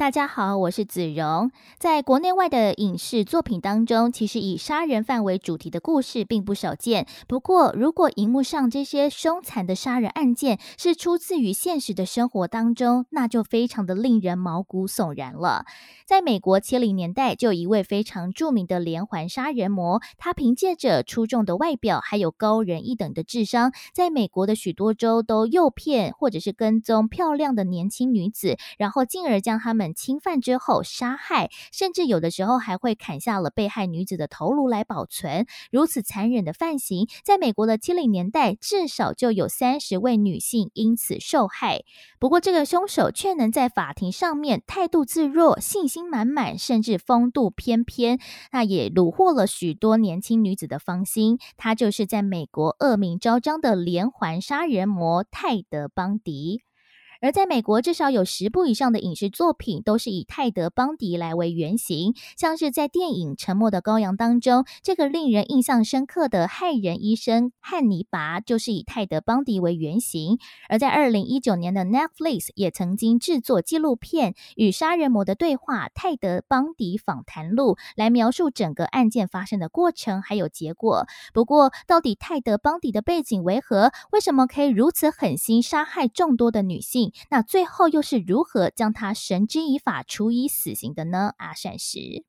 大家好，我是子荣。在国内外的影视作品当中，其实以杀人犯为主题的故事并不少见。不过，如果荧幕上这些凶残的杀人案件是出自于现实的生活当中，那就非常的令人毛骨悚然了。在美国七零年代，就有一位非常著名的连环杀人魔，他凭借着出众的外表，还有高人一等的智商，在美国的许多州都诱骗或者是跟踪漂亮的年轻女子，然后进而将他们。侵犯之后杀害，甚至有的时候还会砍下了被害女子的头颅来保存。如此残忍的犯行，在美国的七零年代，至少就有三十位女性因此受害。不过，这个凶手却能在法庭上面态度自若、信心满满，甚至风度翩翩，那也虏获了许多年轻女子的芳心。他就是在美国恶名昭彰的连环杀人魔泰德·邦迪。而在美国，至少有十部以上的影视作品都是以泰德·邦迪来为原型，像是在电影《沉默的羔羊》当中，这个令人印象深刻的害人医生汉尼拔就是以泰德·邦迪为原型。而在二零一九年的 Netflix 也曾经制作纪录片《与杀人魔的对话：泰德·邦迪访谈录》，来描述整个案件发生的过程还有结果。不过，到底泰德·邦迪的背景为何？为什么可以如此狠心杀害众多的女性？那最后又是如何将他绳之以法、处以死刑的呢？阿善师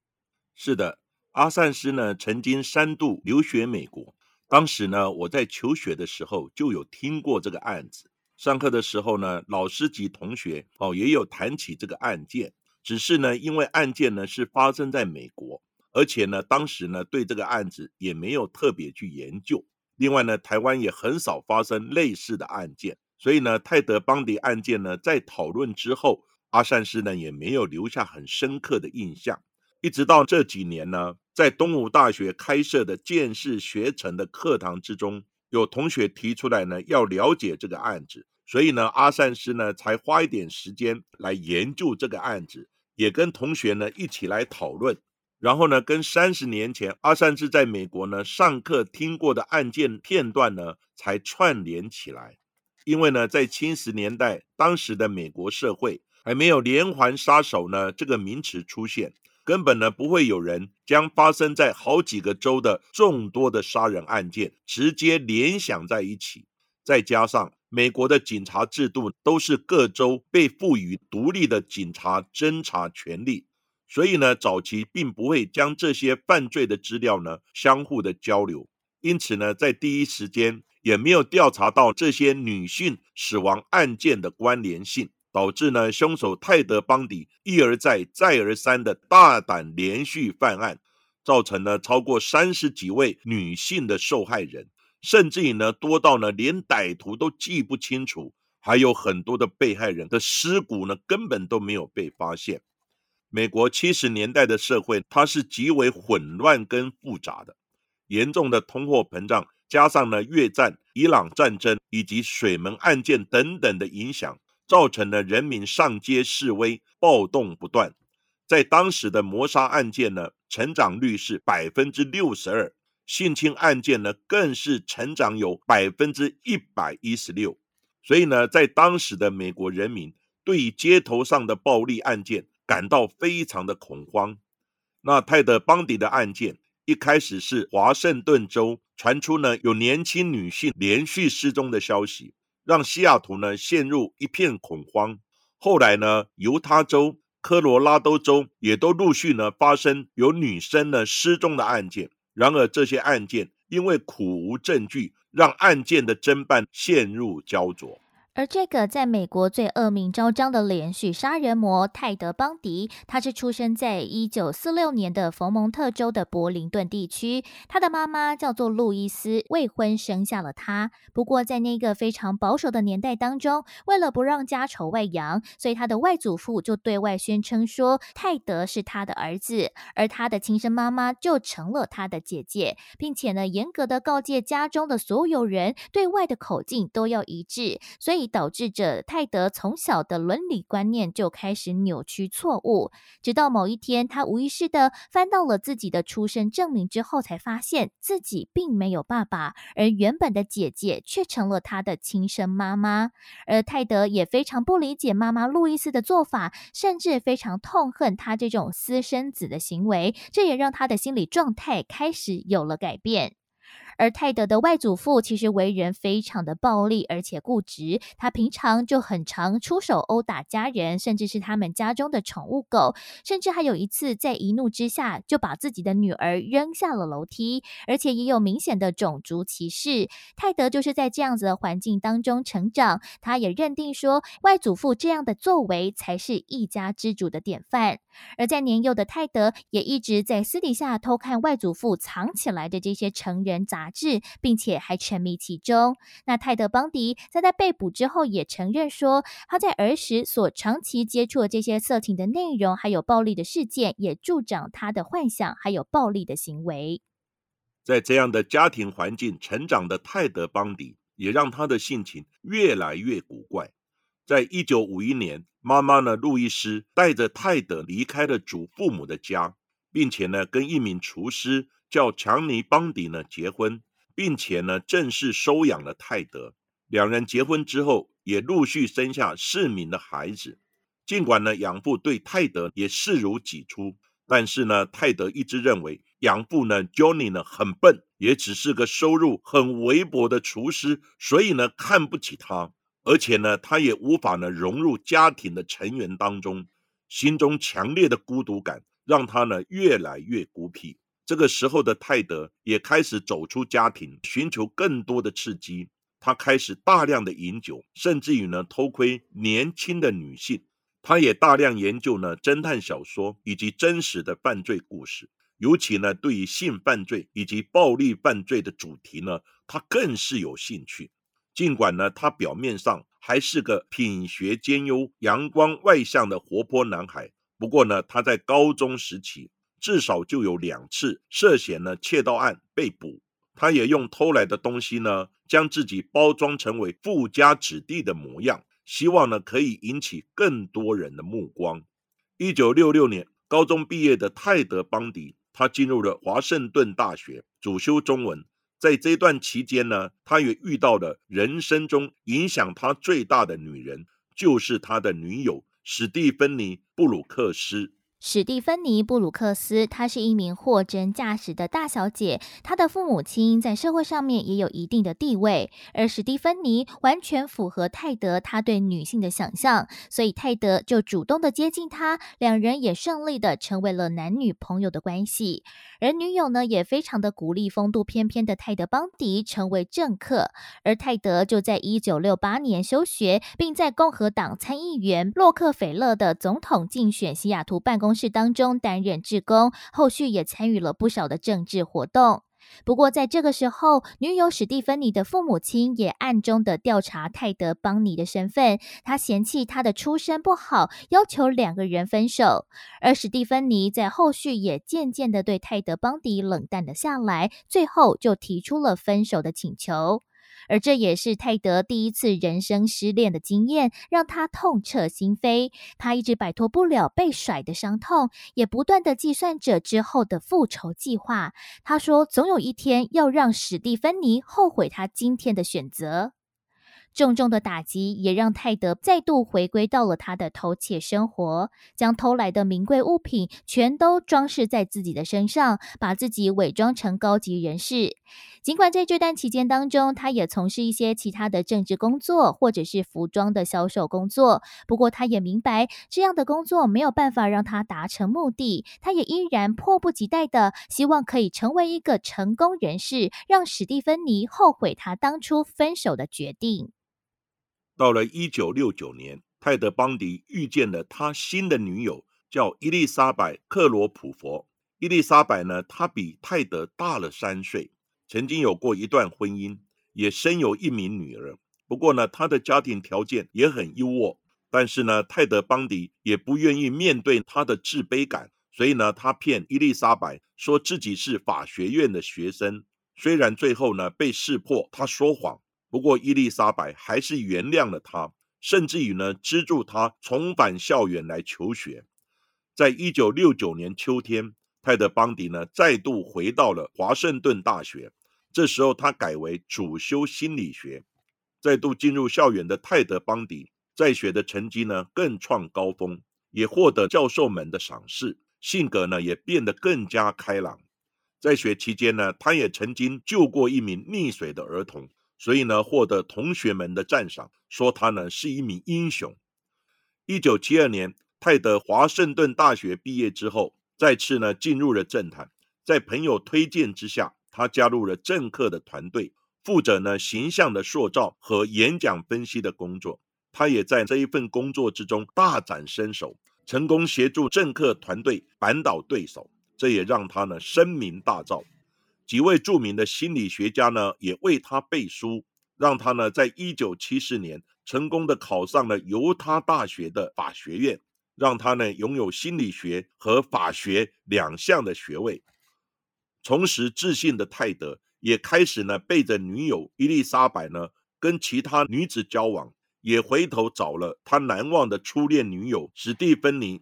是的，阿善师呢曾经三度留学美国。当时呢，我在求学的时候就有听过这个案子。上课的时候呢，老师及同学哦也有谈起这个案件。只是呢，因为案件呢是发生在美国，而且呢，当时呢对这个案子也没有特别去研究。另外呢，台湾也很少发生类似的案件。所以呢，泰德·邦迪案件呢，在讨论之后，阿善师呢也没有留下很深刻的印象。一直到这几年呢，在东吴大学开设的剑士学程的课堂之中，有同学提出来呢，要了解这个案子，所以呢，阿善师呢才花一点时间来研究这个案子，也跟同学呢一起来讨论，然后呢，跟三十年前阿善师在美国呢上课听过的案件片段呢，才串联起来。因为呢，在七十年代，当时的美国社会还没有连环杀手呢这个名词出现，根本呢不会有人将发生在好几个州的众多的杀人案件直接联想在一起。再加上美国的警察制度都是各州被赋予独立的警察侦查权利，所以呢，早期并不会将这些犯罪的资料呢相互的交流，因此呢，在第一时间。也没有调查到这些女性死亡案件的关联性，导致呢凶手泰德·邦迪一而再、再而三的大胆连续犯案，造成了超过三十几位女性的受害人，甚至于呢多到呢连歹徒都记不清楚，还有很多的被害人的尸骨呢根本都没有被发现。美国七十年代的社会，它是极为混乱跟复杂的，严重的通货膨胀。加上呢，越战、伊朗战争以及水门案件等等的影响，造成了人民上街示威、暴动不断。在当时的谋杀案件呢，成长率是百分之六十二；性侵案件呢，更是成长有百分之一百一十六。所以呢，在当时的美国人民对于街头上的暴力案件感到非常的恐慌。那泰德·邦迪的案件。一开始是华盛顿州传出呢有年轻女性连续失踪的消息，让西雅图呢陷入一片恐慌。后来呢，犹他州、科罗拉多州也都陆续呢发生有女生呢失踪的案件。然而这些案件因为苦无证据，让案件的侦办陷入焦灼。而这个在美国最恶名昭彰的连续杀人魔泰德·邦迪，他是出生在一九四六年的佛蒙特州的柏林顿地区。他的妈妈叫做路易斯，未婚生下了他。不过在那个非常保守的年代当中，为了不让家丑外扬，所以他的外祖父就对外宣称说泰德是他的儿子，而他的亲生妈妈就成了他的姐姐，并且呢严格的告诫家中的所有人，对外的口径都要一致。所以。导致着泰德从小的伦理观念就开始扭曲错误，直到某一天，他无意识的翻到了自己的出生证明之后，才发现自己并没有爸爸，而原本的姐姐却成了他的亲生妈妈。而泰德也非常不理解妈妈路易斯的做法，甚至非常痛恨他这种私生子的行为，这也让他的心理状态开始有了改变。而泰德的外祖父其实为人非常的暴力，而且固执。他平常就很常出手殴打家人，甚至是他们家中的宠物狗。甚至还有一次，在一怒之下就把自己的女儿扔下了楼梯，而且也有明显的种族歧视。泰德就是在这样子的环境当中成长，他也认定说，外祖父这样的作为才是一家之主的典范。而在年幼的泰德，也一直在私底下偷看外祖父藏起来的这些成人杂志，并且还沉迷其中。那泰德·邦迪在他被捕之后，也承认说，他在儿时所长期接触的这些色情的内容，还有暴力的事件，也助长他的幻想，还有暴力的行为。在这样的家庭环境成长的泰德·邦迪，也让他的性情越来越古怪。在一九五一年，妈妈呢，路易斯带着泰德离开了祖父母的家，并且呢，跟一名厨师叫强尼·邦迪呢结婚，并且呢，正式收养了泰德。两人结婚之后，也陆续生下四名的孩子。尽管呢，养父对泰德也视如己出，但是呢，泰德一直认为养父呢，Johnny 呢很笨，也只是个收入很微薄的厨师，所以呢，看不起他。而且呢，他也无法呢融入家庭的成员当中，心中强烈的孤独感让他呢越来越孤僻。这个时候的泰德也开始走出家庭，寻求更多的刺激。他开始大量的饮酒，甚至于呢偷窥年轻的女性。他也大量研究呢侦探小说以及真实的犯罪故事，尤其呢对于性犯罪以及暴力犯罪的主题呢，他更是有兴趣。尽管呢，他表面上还是个品学兼优、阳光外向的活泼男孩，不过呢，他在高中时期至少就有两次涉嫌呢窃盗案被捕。他也用偷来的东西呢，将自己包装成为富家子弟的模样，希望呢可以引起更多人的目光。一九六六年高中毕业的泰德·邦迪，他进入了华盛顿大学，主修中文。在这段期间呢，他也遇到了人生中影响他最大的女人，就是他的女友史蒂芬妮·布鲁克斯。史蒂芬妮·布鲁克斯，她是一名货真价实的大小姐。她的父母亲在社会上面也有一定的地位，而史蒂芬妮完全符合泰德他对女性的想象，所以泰德就主动的接近她，两人也顺利的成为了男女朋友的关系。而女友呢，也非常的鼓励风度翩翩的泰德·邦迪成为政客，而泰德就在一九六八年休学，并在共和党参议员洛克菲勒的总统竞选西雅图办公。室当中担任志工，后续也参与了不少的政治活动。不过在这个时候，女友史蒂芬妮的父母亲也暗中的调查泰德·邦尼的身份。他嫌弃他的出身不好，要求两个人分手。而史蒂芬妮在后续也渐渐的对泰德·邦迪冷淡了下来，最后就提出了分手的请求。而这也是泰德第一次人生失恋的经验，让他痛彻心扉。他一直摆脱不了被甩的伤痛，也不断的计算着之后的复仇计划。他说，总有一天要让史蒂芬妮后悔他今天的选择。重重的打击也让泰德再度回归到了他的偷窃生活，将偷来的名贵物品全都装饰在自己的身上，把自己伪装成高级人士。尽管在这段期间当中，他也从事一些其他的政治工作或者是服装的销售工作，不过他也明白这样的工作没有办法让他达成目的，他也依然迫不及待的希望可以成为一个成功人士，让史蒂芬妮后悔他当初分手的决定。到了一九六九年，泰德·邦迪遇见了他新的女友，叫伊丽莎白·克罗普佛。伊丽莎白呢，她比泰德大了三岁，曾经有过一段婚姻，也生有一名女儿。不过呢，她的家庭条件也很优渥。但是呢，泰德·邦迪也不愿意面对他的自卑感，所以呢，他骗伊丽莎白说自己是法学院的学生。虽然最后呢被识破他说谎。不过，伊丽莎白还是原谅了他，甚至于呢，资助他重返校园来求学。在一九六九年秋天，泰德·邦迪呢再度回到了华盛顿大学，这时候他改为主修心理学。再度进入校园的泰德·邦迪在学的成绩呢更创高峰，也获得教授们的赏识，性格呢也变得更加开朗。在学期间呢，他也曾经救过一名溺水的儿童。所以呢，获得同学们的赞赏，说他呢是一名英雄。一九七二年，泰德华盛顿大学毕业之后，再次呢进入了政坛。在朋友推荐之下，他加入了政客的团队，负责呢形象的塑造和演讲分析的工作。他也在这一份工作之中大展身手，成功协助政客团队扳倒对手，这也让他呢声名大噪。几位著名的心理学家呢，也为他背书，让他呢，在一九七四年成功的考上了犹他大学的法学院，让他呢拥有心理学和法学两项的学位。重拾自信的泰德也开始呢，背着女友伊丽莎白呢，跟其他女子交往，也回头找了他难忘的初恋女友史蒂芬妮。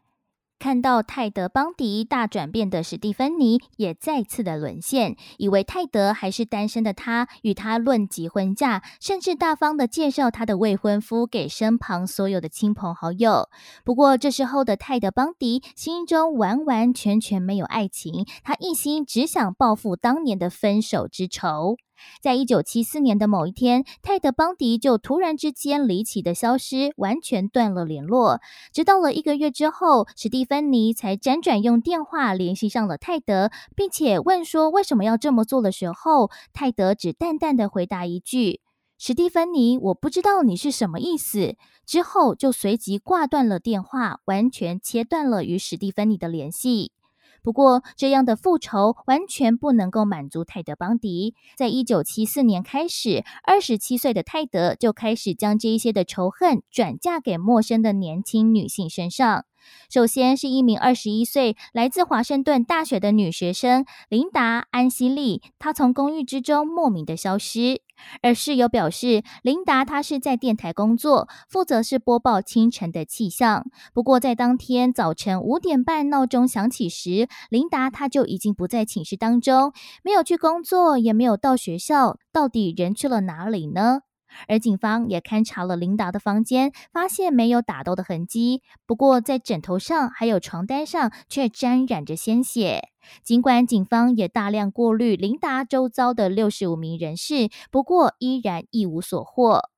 看到泰德·邦迪大转变的史蒂芬妮也再次的沦陷，以为泰德还是单身的他，与他论及婚嫁，甚至大方的介绍他的未婚夫给身旁所有的亲朋好友。不过这时候的泰德·邦迪心中完完全全没有爱情，他一心只想报复当年的分手之仇。在一九七四年的某一天，泰德·邦迪就突然之间离奇的消失，完全断了联络。直到了一个月之后，史蒂芬妮才辗转用电话联系上了泰德，并且问说为什么要这么做的时候，泰德只淡淡的回答一句：“史蒂芬妮，我不知道你是什么意思。”之后就随即挂断了电话，完全切断了与史蒂芬妮的联系。不过，这样的复仇完全不能够满足泰德·邦迪。在一九七四年开始，二十七岁的泰德就开始将这一些的仇恨转嫁给陌生的年轻女性身上。首先是一名二十一岁来自华盛顿大学的女学生琳达·安西利，她从公寓之中莫名的消失。而室友表示，琳达她是在电台工作，负责是播报清晨的气象。不过在当天早晨五点半闹钟响起时，琳达她就已经不在寝室当中，没有去工作，也没有到学校。到底人去了哪里呢？而警方也勘察了琳达的房间，发现没有打斗的痕迹。不过，在枕头上还有床单上却沾染着鲜血。尽管警方也大量过滤琳达周遭的六十五名人士，不过依然一无所获。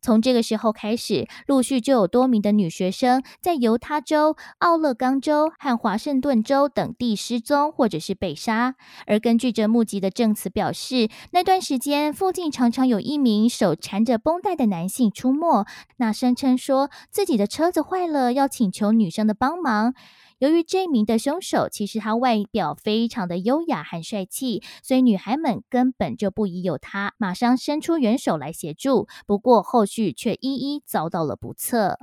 从这个时候开始，陆续就有多名的女学生在犹他州、奥勒冈州和华盛顿州等地失踪，或者是被杀。而根据这目击的证词表示，那段时间附近常常有一名手缠着绷带的男性出没，那声称说自己的车子坏了，要请求女生的帮忙。由于这名的凶手其实他外表非常的优雅和帅气，所以女孩们根本就不疑有他，马上伸出援手来协助。不过后续却一一遭到了不测。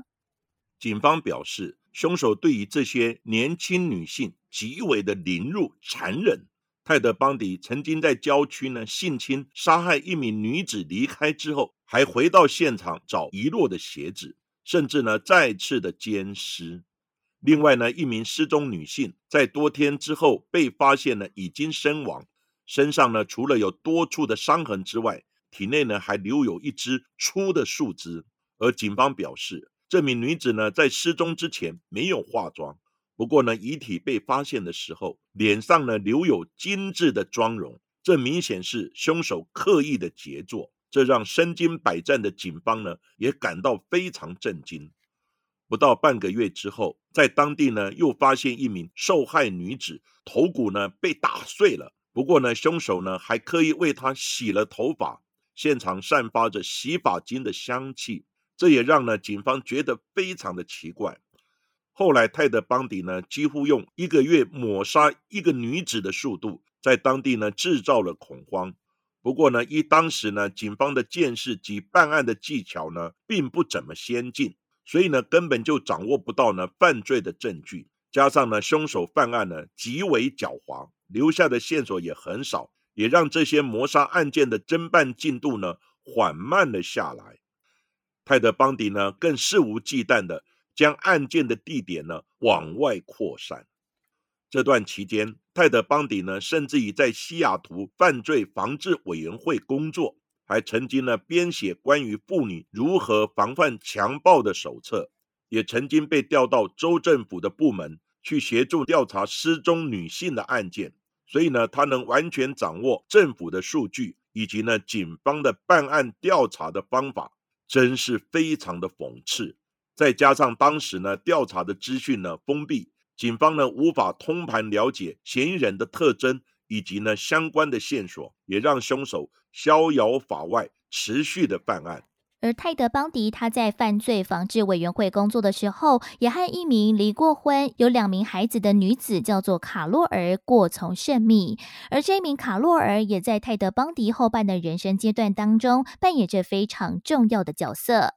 警方表示，凶手对于这些年轻女性极为的凌辱残忍。泰德·邦迪曾经在郊区呢性侵杀害一名女子，离开之后还回到现场找遗落的鞋子，甚至呢再次的奸尸。另外呢，一名失踪女性在多天之后被发现呢，已经身亡，身上呢除了有多处的伤痕之外，体内呢还留有一只粗的树枝。而警方表示，这名女子呢在失踪之前没有化妆，不过呢遗体被发现的时候，脸上呢留有精致的妆容，这明显是凶手刻意的杰作，这让身经百战的警方呢也感到非常震惊。不到半个月之后，在当地呢又发现一名受害女子头骨呢被打碎了。不过呢，凶手呢还刻意为她洗了头发，现场散发着洗发精的香气，这也让呢警方觉得非常的奇怪。后来泰德邦迪呢几乎用一个月抹杀一个女子的速度，在当地呢制造了恐慌。不过呢，依当时呢警方的见识及办案的技巧呢，并不怎么先进，所以呢根本就掌握不到呢犯罪的证据。加上呢凶手犯案呢极为狡猾，留下的线索也很少，也让这些谋杀案件的侦办进度呢缓慢了下来。泰德邦迪呢更肆无忌惮的将案件的地点呢往外扩散。这段期间，泰德邦迪呢，甚至已在西雅图犯罪防治委员会工作，还曾经呢编写关于妇女如何防范强暴的手册，也曾经被调到州政府的部门去协助调查失踪女性的案件。所以呢，他能完全掌握政府的数据以及呢警方的办案调查的方法，真是非常的讽刺。再加上当时呢调查的资讯呢封闭。警方呢无法通盘了解嫌疑人的特征以及呢相关的线索，也让凶手逍遥法外，持续的犯案。而泰德·邦迪他在犯罪防治委员会工作的时候，也和一名离过婚、有两名孩子的女子叫做卡洛尔过从甚密。而这名卡洛尔也在泰德·邦迪后半的人生阶段当中扮演着非常重要的角色。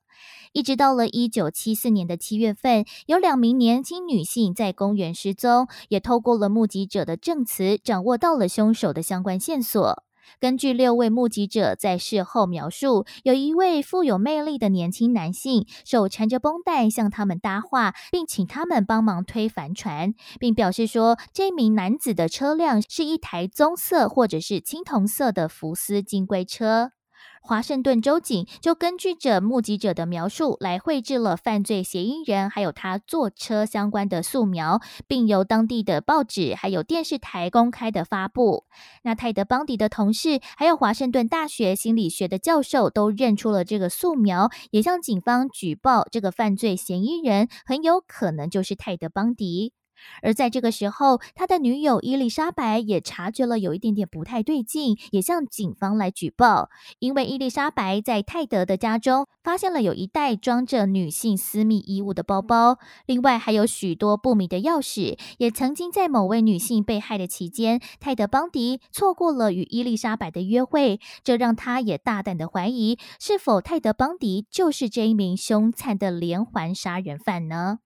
一直到了一九七四年的七月份，有两名年轻女性在公园失踪，也透过了目击者的证词，掌握到了凶手的相关线索。根据六位目击者在事后描述，有一位富有魅力的年轻男性手缠着绷带向他们搭话，并请他们帮忙推帆船，并表示说，这名男子的车辆是一台棕色或者是青铜色的福斯金龟车。华盛顿州警就根据着目击者的描述来绘制了犯罪嫌疑人还有他坐车相关的素描，并由当地的报纸还有电视台公开的发布。那泰德·邦迪的同事还有华盛顿大学心理学的教授都认出了这个素描，也向警方举报这个犯罪嫌疑人很有可能就是泰德·邦迪。而在这个时候，他的女友伊丽莎白也察觉了有一点点不太对劲，也向警方来举报。因为伊丽莎白在泰德的家中发现了有一袋装着女性私密衣物的包包，另外还有许多不明的钥匙。也曾经在某位女性被害的期间，泰德邦迪错过了与伊丽莎白的约会，这让他也大胆的怀疑，是否泰德邦迪就是这一名凶残的连环杀人犯呢？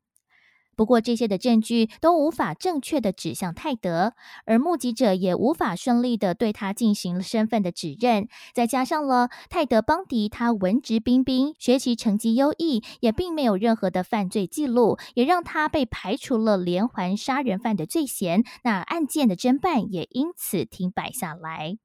不过，这些的证据都无法正确的指向泰德，而目击者也无法顺利的对他进行身份的指认。再加上了泰德邦迪，他文质彬彬，学习成绩优异，也并没有任何的犯罪记录，也让他被排除了连环杀人犯的罪嫌。那案件的侦办也因此停摆下来。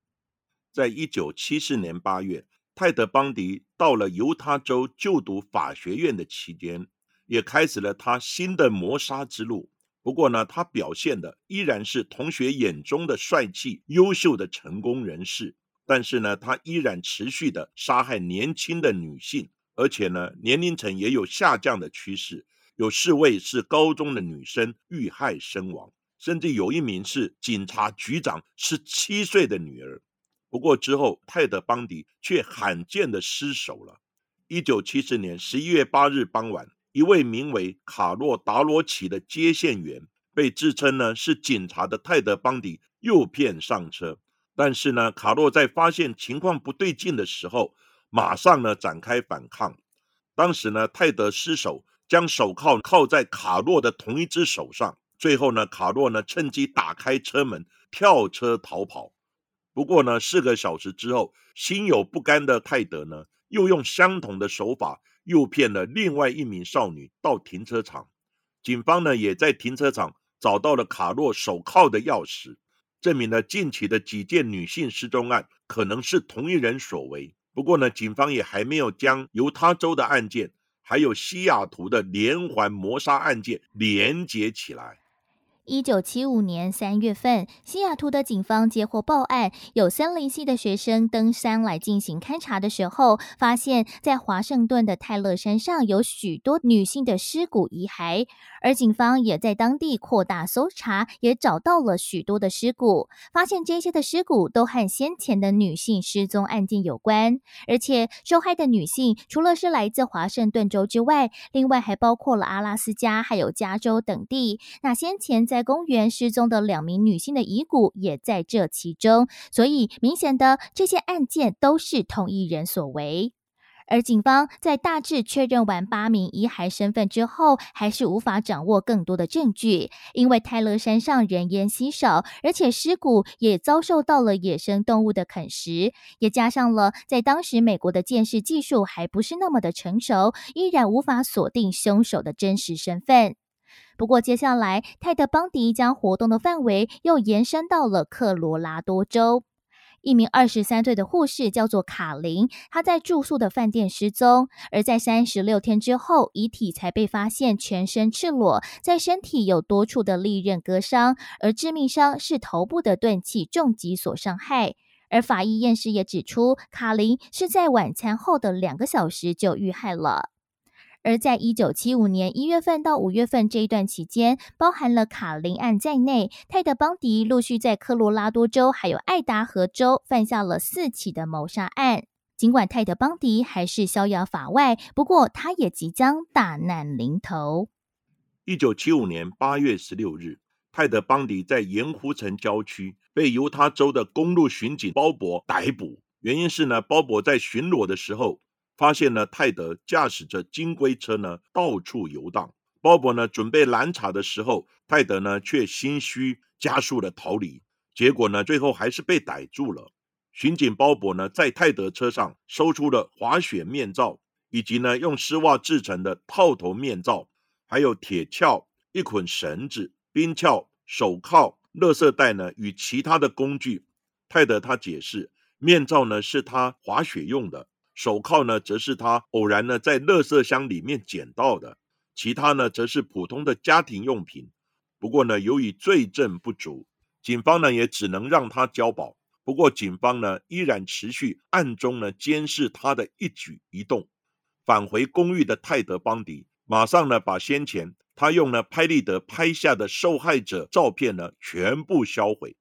在一九七四年八月，泰德邦迪到了犹他州就读法学院的期间。也开始了他新的谋杀之路。不过呢，他表现的依然是同学眼中的帅气、优秀的成功人士。但是呢，他依然持续的杀害年轻的女性，而且呢，年龄层也有下降的趋势。有四位是高中的女生遇害身亡，甚至有一名是警察局长十七岁的女儿。不过之后，泰德·邦迪却罕见的失手了。一九七四年十一月八日傍晚。一位名为卡洛达罗奇的接线员，被自称呢是警察的泰德邦迪诱骗上车。但是呢，卡洛在发现情况不对劲的时候，马上呢展开反抗。当时呢，泰德失手将手铐铐在卡洛的同一只手上。最后呢，卡洛呢趁机打开车门，跳车逃跑。不过呢，四个小时之后，心有不甘的泰德呢，又用相同的手法。诱骗了另外一名少女到停车场，警方呢也在停车场找到了卡洛手铐的钥匙，证明了近期的几件女性失踪案可能是同一人所为。不过呢，警方也还没有将犹他州的案件还有西雅图的连环谋杀案件连接起来。一九七五年三月份，西雅图的警方接获报案，有森林系的学生登山来进行勘察的时候，发现，在华盛顿的泰勒山上有许多女性的尸骨遗骸。而警方也在当地扩大搜查，也找到了许多的尸骨，发现这些的尸骨都和先前的女性失踪案件有关。而且，受害的女性除了是来自华盛顿州之外，另外还包括了阿拉斯加还有加州等地。那先前在在公园失踪的两名女性的遗骨也在这其中，所以明显的这些案件都是同一人所为。而警方在大致确认完八名遗骸身份之后，还是无法掌握更多的证据，因为泰勒山上人烟稀少，而且尸骨也遭受到了野生动物的啃食，也加上了在当时美国的鉴识技术还不是那么的成熟，依然无法锁定凶手的真实身份。不过，接下来泰德·邦迪将活动的范围又延伸到了科罗拉多州。一名二十三岁的护士叫做卡琳，她在住宿的饭店失踪，而在三十六天之后，遗体才被发现全身赤裸，在身体有多处的利刃割伤，而致命伤是头部的钝器重击所伤害。而法医验尸也指出，卡琳是在晚餐后的两个小时就遇害了。而在一九七五年一月份到五月份这一段期间，包含了卡林案在内，泰德·邦迪陆续在科罗拉多州还有爱达荷州犯下了四起的谋杀案。尽管泰德·邦迪还是逍遥法外，不过他也即将大难临头。一九七五年八月十六日，泰德·邦迪在盐湖城郊区被犹他州的公路巡警鲍勃逮捕，原因是呢，鲍勃在巡逻的时候。发现呢，泰德驾驶着金龟车呢到处游荡。鲍勃呢准备拦查的时候，泰德呢却心虚加速的逃离。结果呢，最后还是被逮住了。巡警鲍勃呢在泰德车上搜出了滑雪面罩，以及呢用丝袜制成的套头面罩，还有铁锹、一捆绳子、冰锹、手铐、勒色带呢与其他的工具。泰德他解释，面罩呢是他滑雪用的。手铐呢，则是他偶然呢在垃圾箱里面捡到的，其他呢则是普通的家庭用品。不过呢，由于罪证不足，警方呢也只能让他交保。不过，警方呢依然持续暗中呢监视他的一举一动。返回公寓的泰德·邦迪马上呢把先前他用呢拍立得拍下的受害者照片呢全部销毁。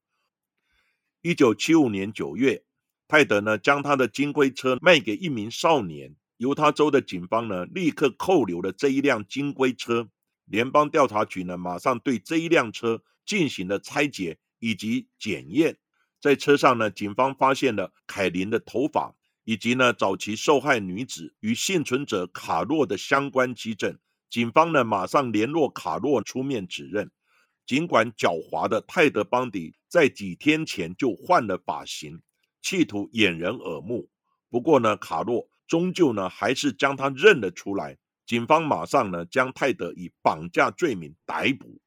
一九七五年九月。泰德呢，将他的金龟车卖给一名少年。犹他州的警方呢，立刻扣留了这一辆金龟车。联邦调查局呢，马上对这一辆车进行了拆解以及检验。在车上呢，警方发现了凯琳的头发，以及呢早期受害女子与幸存者卡洛的相关基证。警方呢，马上联络卡洛出面指认。尽管狡猾的泰德·邦迪在几天前就换了发型。企图掩人耳目，不过呢，卡洛终究呢还是将他认了出来。警方马上呢将泰德以绑架罪名逮捕。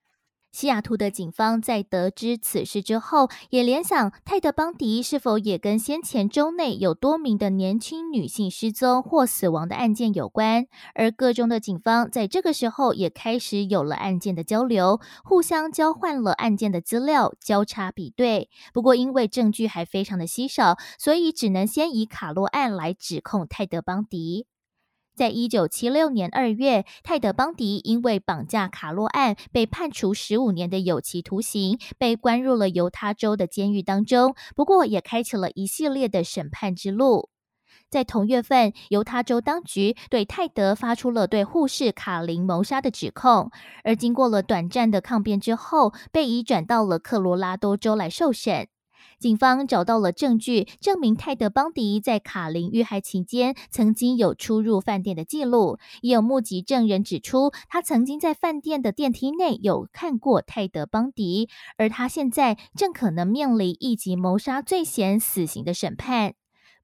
西雅图的警方在得知此事之后，也联想泰德·邦迪是否也跟先前州内有多名的年轻女性失踪或死亡的案件有关。而各中的警方在这个时候也开始有了案件的交流，互相交换了案件的资料，交叉比对。不过因为证据还非常的稀少，所以只能先以卡洛案来指控泰德·邦迪。在一九七六年二月，泰德·邦迪因为绑架卡洛案被判处十五年的有期徒刑，被关入了犹他州的监狱当中。不过，也开启了一系列的审判之路。在同月份，犹他州当局对泰德发出了对护士卡琳谋杀的指控，而经过了短暂的抗辩之后，被移转到了科罗拉多州来受审。警方找到了证据，证明泰德·邦迪在卡琳遇害期间曾经有出入饭店的记录，也有目击证人指出，他曾经在饭店的电梯内有看过泰德·邦迪，而他现在正可能面临一级谋杀罪嫌死刑的审判。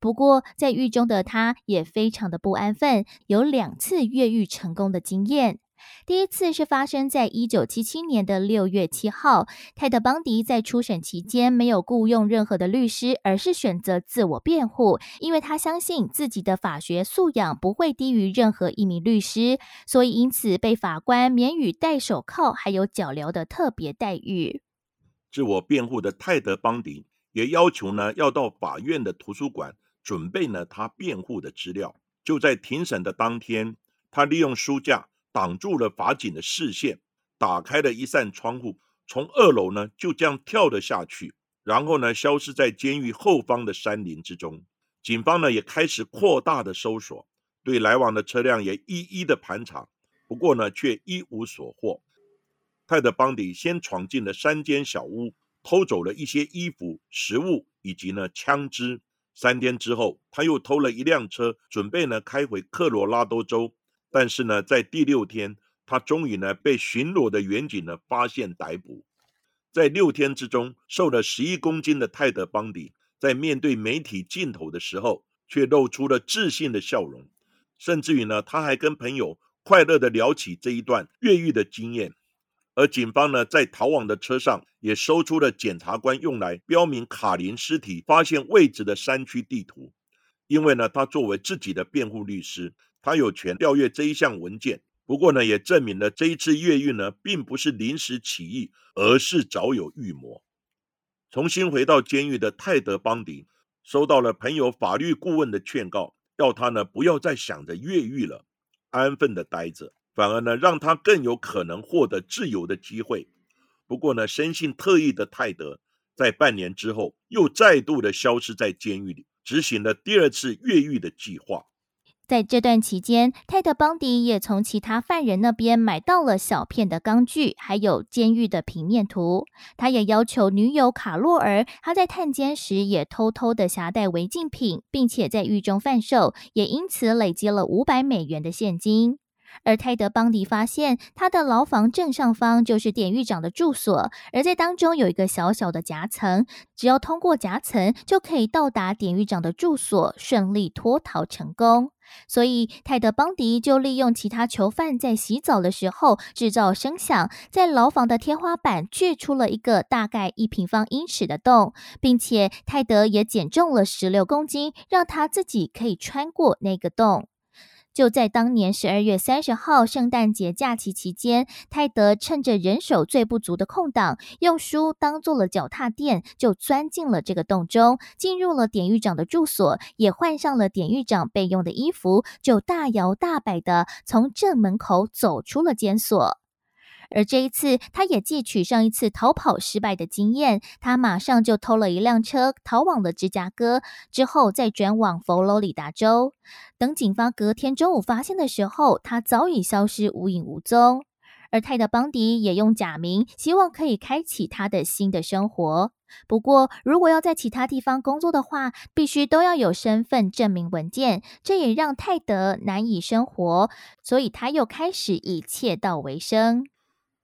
不过，在狱中的他也非常的不安分，有两次越狱成功的经验。第一次是发生在一九七七年的六月七号，泰德·邦迪在初审期间没有雇佣任何的律师，而是选择自我辩护，因为他相信自己的法学素养不会低于任何一名律师，所以因此被法官免予戴手铐还有脚镣的特别待遇。自我辩护的泰德·邦迪也要求呢，要到法院的图书馆准备呢他辩护的资料。就在庭审的当天，他利用书架挡住了法警的视线，打开了一扇窗户，从二楼呢就这样跳了下去，然后呢消失在监狱后方的山林之中。警方呢也开始扩大的搜索，对来往的车辆也一一的盘查，不过呢却一无所获。泰德·邦迪先闯进了三间小屋，偷走了一些衣服、食物以及呢枪支。三天之后，他又偷了一辆车，准备呢开回科罗拉多州。但是呢，在第六天，他终于呢被巡逻的远警呢发现逮捕。在六天之中，瘦了十一公斤的泰德·邦迪，在面对媒体镜头的时候，却露出了自信的笑容。甚至于呢，他还跟朋友快乐的聊起这一段越狱的经验。而警方呢，在逃亡的车上也搜出了检察官用来标明卡林尸体发现位置的山区地图。因为呢，他作为自己的辩护律师，他有权调阅这一项文件。不过呢，也证明了这一次越狱呢，并不是临时起意，而是早有预谋。重新回到监狱的泰德·邦迪，收到了朋友法律顾问的劝告，要他呢不要再想着越狱了，安分的待着。反而呢，让他更有可能获得自由的机会。不过呢，生性特异的泰德，在半年之后又再度的消失在监狱里，执行了第二次越狱的计划。在这段期间，泰特·邦迪也从其他犯人那边买到了小片的钢锯，还有监狱的平面图。他也要求女友卡洛尔，他在探监时也偷偷的携带违禁品，并且在狱中贩售，也因此累积了五百美元的现金。而泰德·邦迪发现，他的牢房正上方就是典狱长的住所，而在当中有一个小小的夹层，只要通过夹层就可以到达典狱长的住所，顺利脱逃成功。所以，泰德·邦迪就利用其他囚犯在洗澡的时候制造声响，在牢房的天花板锯出了一个大概一平方英尺的洞，并且泰德也减重了十六公斤，让他自己可以穿过那个洞。就在当年十二月三十号圣诞节假期期间，泰德趁着人手最不足的空档，用书当做了脚踏垫，就钻进了这个洞中，进入了典狱长的住所，也换上了典狱长备用的衣服，就大摇大摆的从正门口走出了监所。而这一次，他也汲取上一次逃跑失败的经验，他马上就偷了一辆车逃往了芝加哥，之后再转往佛罗里达州。等警方隔天中午发现的时候，他早已消失无影无踪。而泰德·邦迪也用假名，希望可以开启他的新的生活。不过，如果要在其他地方工作的话，必须都要有身份证明文件，这也让泰德难以生活，所以他又开始以窃盗为生。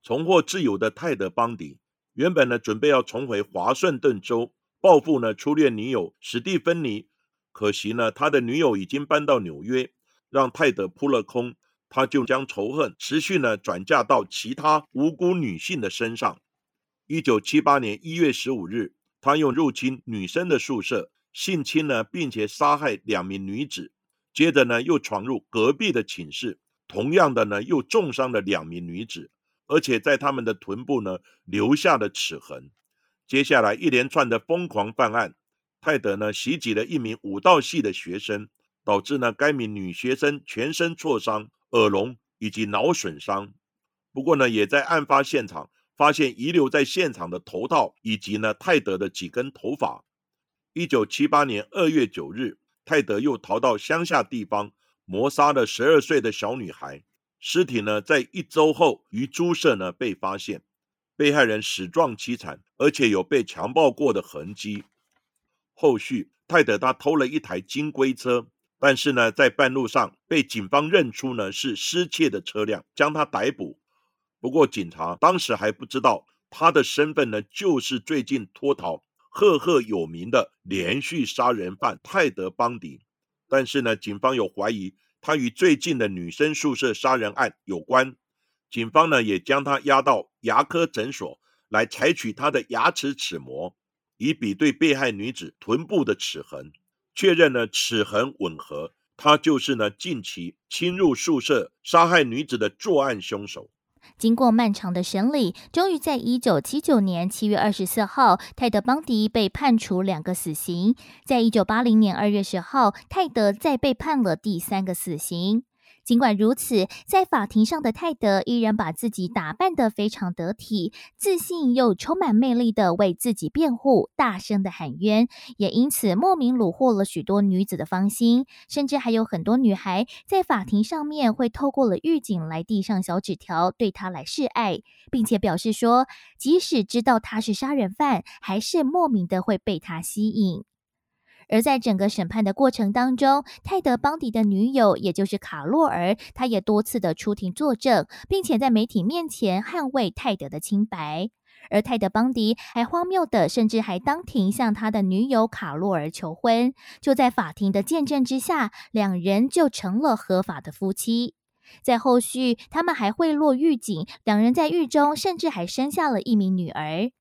重获自由的泰德·邦迪，原本呢准备要重回华盛顿州报复呢初恋女友史蒂芬妮，可惜呢他的女友已经搬到纽约，让泰德扑了空，他就将仇恨持续呢转嫁到其他无辜女性的身上。一九七八年一月十五日，他又入侵女生的宿舍，性侵呢并且杀害两名女子，接着呢又闯入隔壁的寝室，同样的呢又重伤了两名女子。而且在他们的臀部呢留下了齿痕。接下来一连串的疯狂犯案，泰德呢袭击了一名舞蹈系的学生，导致呢该名女学生全身挫伤、耳聋以及脑损伤。不过呢，也在案发现场发现遗留在现场的头套以及呢泰德的几根头发。一九七八年二月九日，泰德又逃到乡下地方，谋杀了十二岁的小女孩。尸体呢，在一周后于猪舍呢被发现，被害人死状凄惨，而且有被强暴过的痕迹。后续泰德他偷了一台金龟车，但是呢，在半路上被警方认出呢是失窃的车辆，将他逮捕。不过警察当时还不知道他的身份呢，就是最近脱逃、赫赫有名的连续杀人犯泰德·邦迪。但是呢，警方有怀疑。他与最近的女生宿舍杀人案有关，警方呢也将他押到牙科诊所来采取他的牙齿齿模，以比对被害女子臀部的齿痕，确认呢齿痕吻合，他就是呢近期侵入宿舍杀害女子的作案凶手。经过漫长的审理，终于在一九七九年七月二十四号，泰德·邦迪被判处两个死刑。在一九八零年二月十号，泰德再被判了第三个死刑。尽管如此，在法庭上的泰德依然把自己打扮得非常得体，自信又充满魅力的为自己辩护，大声的喊冤，也因此莫名虏获了许多女子的芳心，甚至还有很多女孩在法庭上面会透过了狱警来递上小纸条，对他来示爱，并且表示说，即使知道他是杀人犯，还是莫名的会被他吸引。而在整个审判的过程当中，泰德·邦迪的女友，也就是卡洛尔，她也多次的出庭作证，并且在媒体面前捍卫泰德的清白。而泰德·邦迪还荒谬的，甚至还当庭向他的女友卡洛尔求婚。就在法庭的见证之下，两人就成了合法的夫妻。在后续，他们还贿赂狱警，两人在狱中甚至还生下了一名女儿。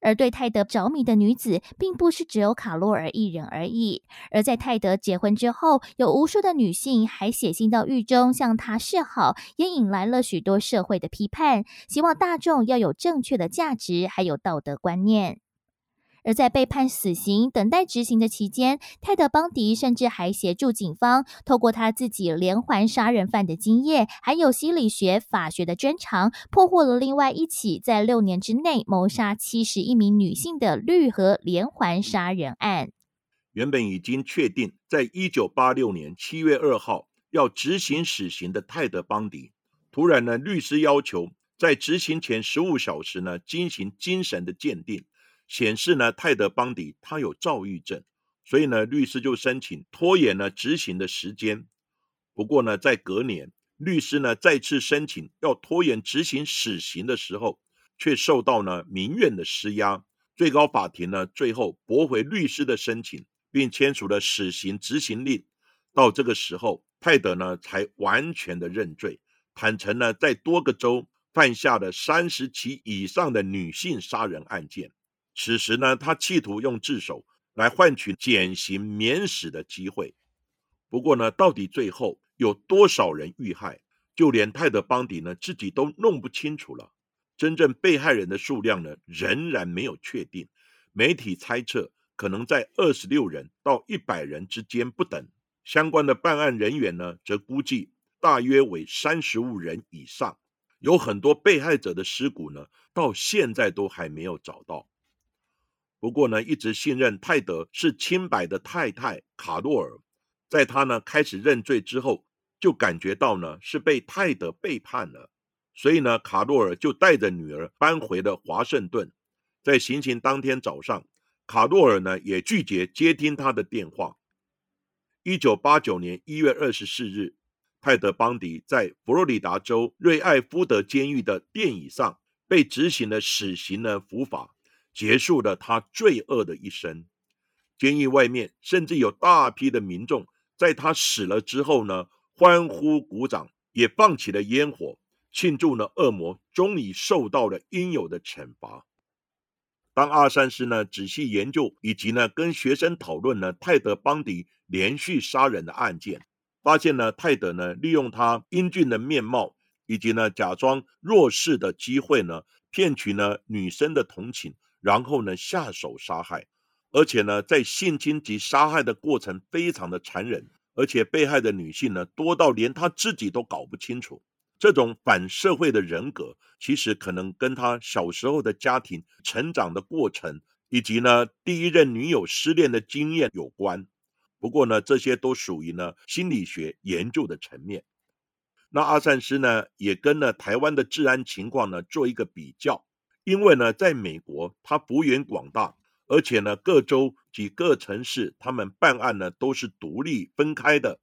而对泰德着迷的女子，并不是只有卡洛尔一人而已。而在泰德结婚之后，有无数的女性还写信到狱中向他示好，也引来了许多社会的批判，希望大众要有正确的价值还有道德观念。而在被判死刑、等待执行的期间，泰德·邦迪甚至还协助警方，透过他自己连环杀人犯的经验，还有心理学、法学的专长，破获了另外一起在六年之内谋杀七十一名女性的绿河连环杀人案。原本已经确定，在一九八六年七月二号要执行死刑的泰德·邦迪，突然呢，律师要求在执行前十五小时呢进行精神的鉴定。显示呢，泰德·邦迪他有躁郁症，所以呢，律师就申请拖延了执行的时间。不过呢，在隔年，律师呢再次申请要拖延执行死刑的时候，却受到呢民院的施压。最高法庭呢最后驳回律师的申请，并签署了死刑执行令。到这个时候，泰德呢才完全的认罪，坦诚呢在多个州犯下了三十起以上的女性杀人案件。此时呢，他企图用自首来换取减刑免死的机会。不过呢，到底最后有多少人遇害，就连泰德·邦迪呢自己都弄不清楚了。真正被害人的数量呢，仍然没有确定。媒体猜测可能在二十六人到一百人之间不等。相关的办案人员呢，则估计大约为三十五人以上。有很多被害者的尸骨呢，到现在都还没有找到。不过呢，一直信任泰德是清白的太太卡洛尔，在他呢开始认罪之后，就感觉到呢是被泰德背叛了，所以呢，卡洛尔就带着女儿搬回了华盛顿。在行刑当天早上，卡洛尔呢也拒绝接听他的电话。一九八九年一月二十四日，泰德邦迪在佛罗里达州瑞艾夫德监狱的电椅上被执行了死刑的伏法。结束了他罪恶的一生。监狱外面甚至有大批的民众在他死了之后呢，欢呼鼓掌，也放起了烟火，庆祝呢恶魔终于受到了应有的惩罚。当阿三斯呢仔细研究以及呢跟学生讨论呢泰德邦迪连续杀人的案件，发现呢泰德呢利用他英俊的面貌以及呢假装弱势的机会呢，骗取呢女生的同情。然后呢，下手杀害，而且呢，在性侵及杀害的过程非常的残忍，而且被害的女性呢多到连他自己都搞不清楚。这种反社会的人格，其实可能跟他小时候的家庭成长的过程，以及呢第一任女友失恋的经验有关。不过呢，这些都属于呢心理学研究的层面。那阿善斯呢，也跟呢台湾的治安情况呢做一个比较。因为呢，在美国，它幅员广大，而且呢，各州及各城市，他们办案呢都是独立分开的。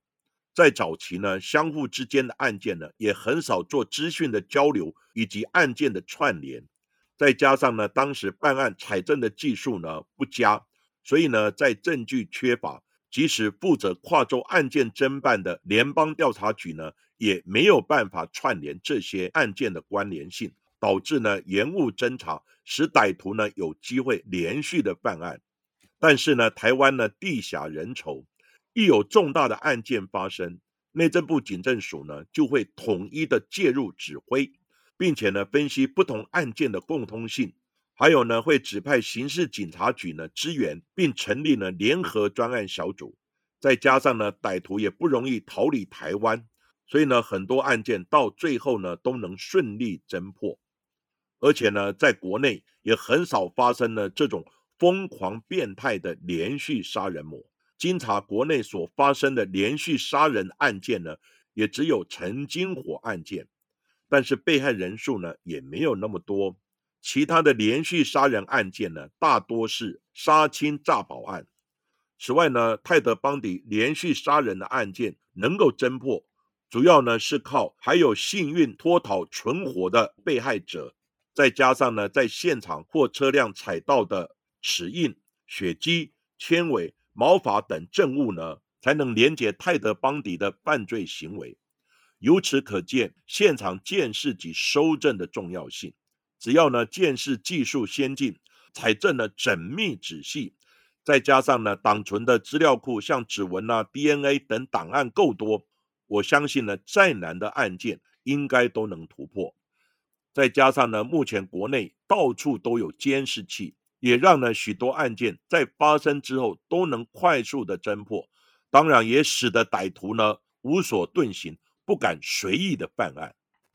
在早期呢，相互之间的案件呢，也很少做资讯的交流以及案件的串联。再加上呢，当时办案采证的技术呢不佳，所以呢，在证据缺乏，即使负责跨州案件侦办的联邦调查局呢，也没有办法串联这些案件的关联性，导致呢延误侦查，使歹徒呢有机会连续的犯案。但是呢，台湾呢地狭人稠，一有重大的案件发生，内政部警政署呢就会统一的介入指挥，并且呢分析不同案件的共通性，还有呢会指派刑事警察局呢支援，并成立呢联合专案小组。再加上呢歹徒也不容易逃离台湾，所以呢很多案件到最后呢都能顺利侦破，而且呢在国内也很少发生了这种。疯狂变态的连续杀人魔，经查国内所发生的连续杀人案件呢，也只有陈金火案件，但是被害人数呢也没有那么多。其他的连续杀人案件呢，大多是杀亲诈保案。此外呢，泰德邦迪连续杀人的案件能够侦破，主要呢是靠还有幸运脱逃存活的被害者，再加上呢在现场或车辆采到的。齿印、血迹、纤维、毛发等证物呢，才能连接泰德·邦迪的犯罪行为。由此可见，现场鉴识及收证的重要性。只要呢鉴识技术先进，采证呢缜密仔细，再加上呢党存的资料库，像指纹啊、DNA 等档案够多，我相信呢再难的案件应该都能突破。再加上呢，目前国内到处都有监视器。也让呢许多案件在发生之后都能快速的侦破，当然也使得歹徒呢无所遁形，不敢随意的犯案。